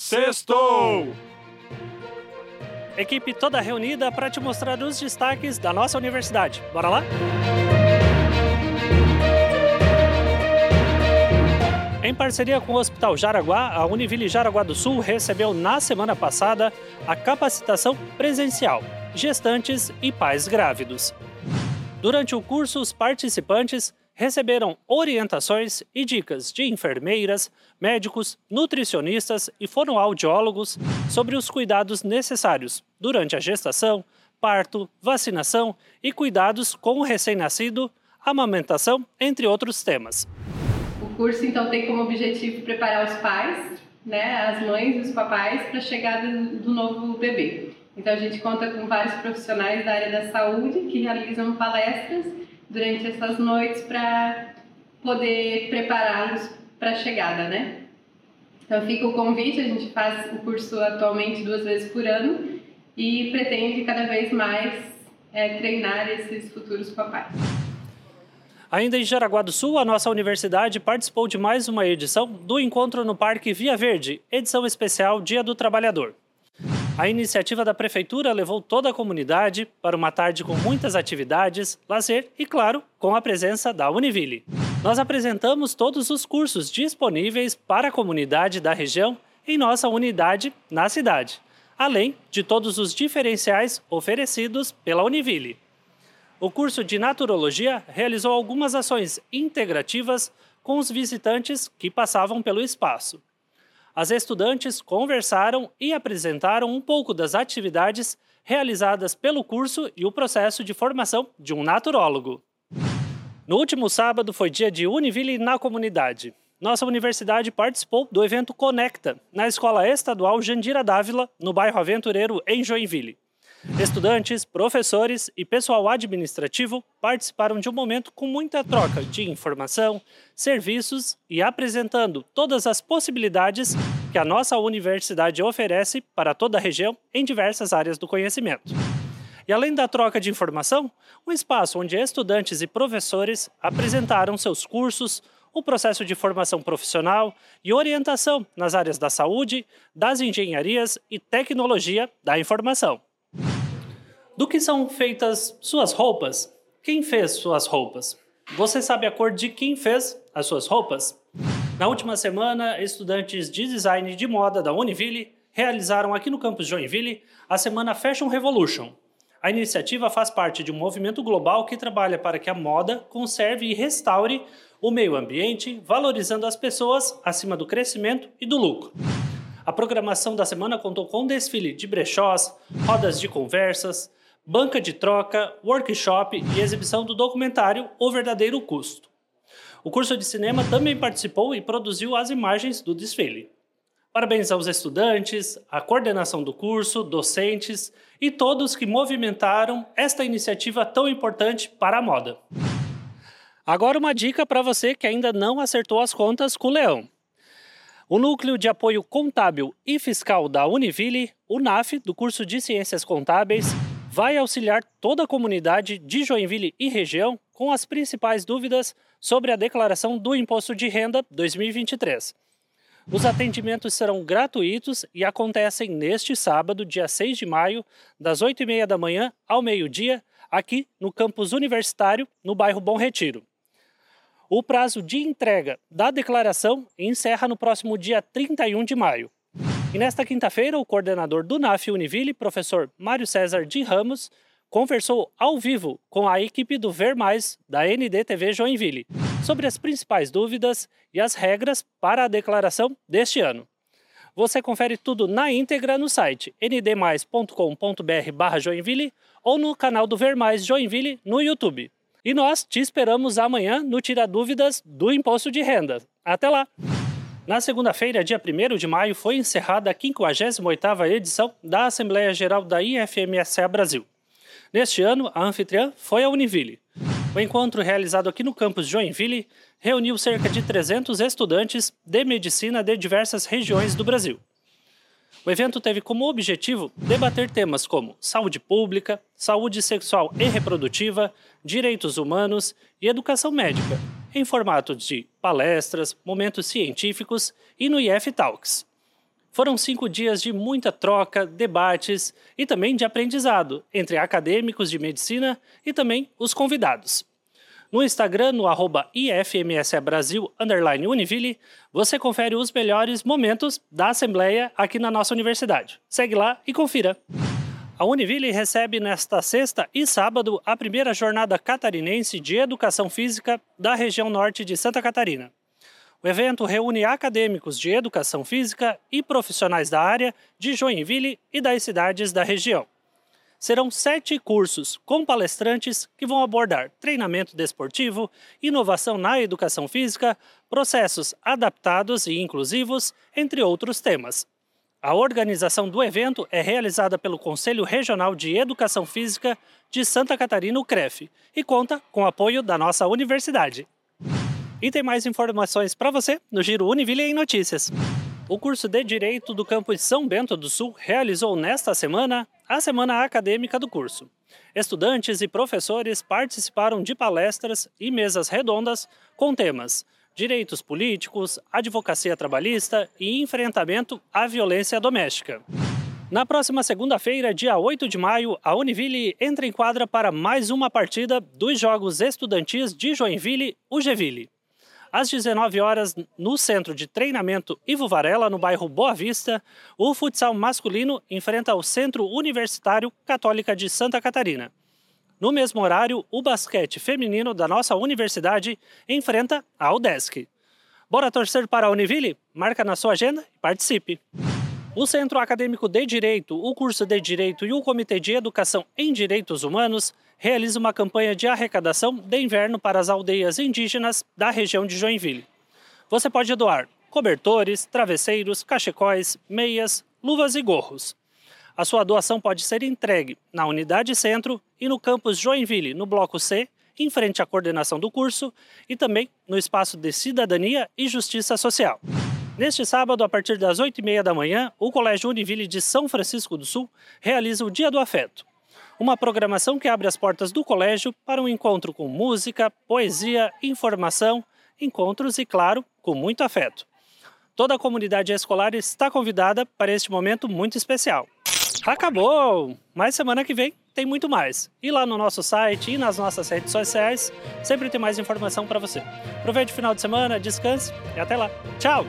Sextou! Equipe toda reunida para te mostrar os destaques da nossa universidade. Bora lá? Em parceria com o Hospital Jaraguá, a Univille Jaraguá do Sul recebeu na semana passada a capacitação presencial Gestantes e Pais Grávidos. Durante o curso, os participantes receberam orientações e dicas de enfermeiras, médicos, nutricionistas e fonoaudiólogos sobre os cuidados necessários durante a gestação, parto, vacinação e cuidados com o recém-nascido, amamentação, entre outros temas. O curso então tem como objetivo preparar os pais, né, as mães e os papais para a chegada do novo bebê. Então a gente conta com vários profissionais da área da saúde que realizam palestras durante essas noites para poder prepará-los para a chegada, né? Então fica o convite, a gente faz o curso atualmente duas vezes por ano e pretende cada vez mais é, treinar esses futuros papais. Ainda em Jaraguá do Sul, a nossa universidade participou de mais uma edição do Encontro no Parque Via Verde, edição especial Dia do Trabalhador. A iniciativa da prefeitura levou toda a comunidade para uma tarde com muitas atividades, lazer e, claro, com a presença da Univille. Nós apresentamos todos os cursos disponíveis para a comunidade da região em nossa unidade na cidade, além de todos os diferenciais oferecidos pela Univille. O curso de Naturologia realizou algumas ações integrativas com os visitantes que passavam pelo espaço as estudantes conversaram e apresentaram um pouco das atividades realizadas pelo curso e o processo de formação de um naturólogo. No último sábado foi dia de Univille na comunidade. Nossa universidade participou do evento Conecta, na Escola Estadual Jandira Dávila, no bairro Aventureiro, em Joinville. Estudantes, professores e pessoal administrativo participaram de um momento com muita troca de informação, serviços e apresentando todas as possibilidades que a nossa universidade oferece para toda a região em diversas áreas do conhecimento. E além da troca de informação, um espaço onde estudantes e professores apresentaram seus cursos, o processo de formação profissional e orientação nas áreas da saúde, das engenharias e tecnologia da informação. Do que são feitas suas roupas? Quem fez suas roupas? Você sabe a cor de quem fez as suas roupas? Na última semana, estudantes de design de moda da Univille realizaram aqui no campus Joinville a semana Fashion Revolution. A iniciativa faz parte de um movimento global que trabalha para que a moda conserve e restaure o meio ambiente, valorizando as pessoas acima do crescimento e do lucro. A programação da semana contou com desfile de brechós, rodas de conversas, banca de troca, workshop e exibição do documentário O Verdadeiro Custo. O curso de cinema também participou e produziu as imagens do desfile. Parabéns aos estudantes, à coordenação do curso, docentes e todos que movimentaram esta iniciativa tão importante para a moda. Agora, uma dica para você que ainda não acertou as contas com o Leão. O Núcleo de Apoio Contábil e Fiscal da Univille, o NAF, do curso de Ciências Contábeis, vai auxiliar toda a comunidade de Joinville e região com as principais dúvidas sobre a declaração do Imposto de Renda 2023. Os atendimentos serão gratuitos e acontecem neste sábado, dia 6 de maio, das 8h30 da manhã ao meio-dia, aqui no campus universitário, no bairro Bom Retiro. O prazo de entrega da declaração encerra no próximo dia 31 de maio. E nesta quinta-feira, o coordenador do NAF Univille, professor Mário César de Ramos, conversou ao vivo com a equipe do Ver Mais da NDTV Joinville sobre as principais dúvidas e as regras para a declaração deste ano. Você confere tudo na íntegra no site ndmais.com.br/joinville ou no canal do Ver Mais Joinville no YouTube. E nós te esperamos amanhã no Tira Dúvidas do Imposto de Renda. Até lá! Na segunda-feira, dia 1 de maio, foi encerrada a 58ª edição da Assembleia Geral da IFMSA Brasil. Neste ano, a anfitriã foi a Univille. O encontro realizado aqui no campus Joinville reuniu cerca de 300 estudantes de medicina de diversas regiões do Brasil. O evento teve como objetivo debater temas como saúde pública, saúde sexual e reprodutiva, direitos humanos e educação médica, em formato de palestras, momentos científicos e no IF Talks. Foram cinco dias de muita troca, debates e também de aprendizado entre acadêmicos de medicina e também os convidados. No Instagram, no arroba IFMSBrasil Univille, você confere os melhores momentos da Assembleia aqui na nossa universidade. Segue lá e confira. A Univille recebe nesta sexta e sábado a primeira jornada catarinense de educação física da região norte de Santa Catarina. O evento reúne acadêmicos de educação física e profissionais da área de Joinville e das cidades da região. Serão sete cursos com palestrantes que vão abordar treinamento desportivo, inovação na educação física, processos adaptados e inclusivos, entre outros temas. A organização do evento é realizada pelo Conselho Regional de Educação Física de Santa Catarina, o CREF, e conta com apoio da nossa universidade. E tem mais informações para você no Giro Univille em Notícias. O curso de Direito do campus São Bento do Sul realizou nesta semana a semana acadêmica do curso. Estudantes e professores participaram de palestras e mesas redondas com temas direitos políticos, advocacia trabalhista e enfrentamento à violência doméstica. Na próxima segunda-feira, dia 8 de maio, a Univille entra em quadra para mais uma partida dos Jogos Estudantis de Joinville, UGVille às 19 horas, no Centro de Treinamento Ivo Varela, no bairro Boa Vista, o futsal masculino enfrenta o Centro Universitário Católica de Santa Catarina. No mesmo horário, o basquete feminino da nossa universidade enfrenta a UDESC. Bora torcer para a Univille? Marca na sua agenda e participe! O Centro Acadêmico de Direito, o curso de Direito e o Comitê de Educação em Direitos Humanos realiza uma campanha de arrecadação de inverno para as aldeias indígenas da região de Joinville. Você pode doar cobertores, travesseiros, cachecóis, meias, luvas e gorros. A sua doação pode ser entregue na Unidade Centro e no campus Joinville, no Bloco C, em frente à coordenação do curso, e também no espaço de Cidadania e Justiça Social. Neste sábado, a partir das 8h30 da manhã, o Colégio Univille de São Francisco do Sul realiza o Dia do Afeto uma programação que abre as portas do colégio para um encontro com música, poesia, informação, encontros e, claro, com muito afeto. Toda a comunidade escolar está convidada para este momento muito especial. Acabou! Mas semana que vem tem muito mais. E lá no nosso site e nas nossas redes sociais sempre tem mais informação para você. Aproveite o final de semana, descanse e até lá. Tchau!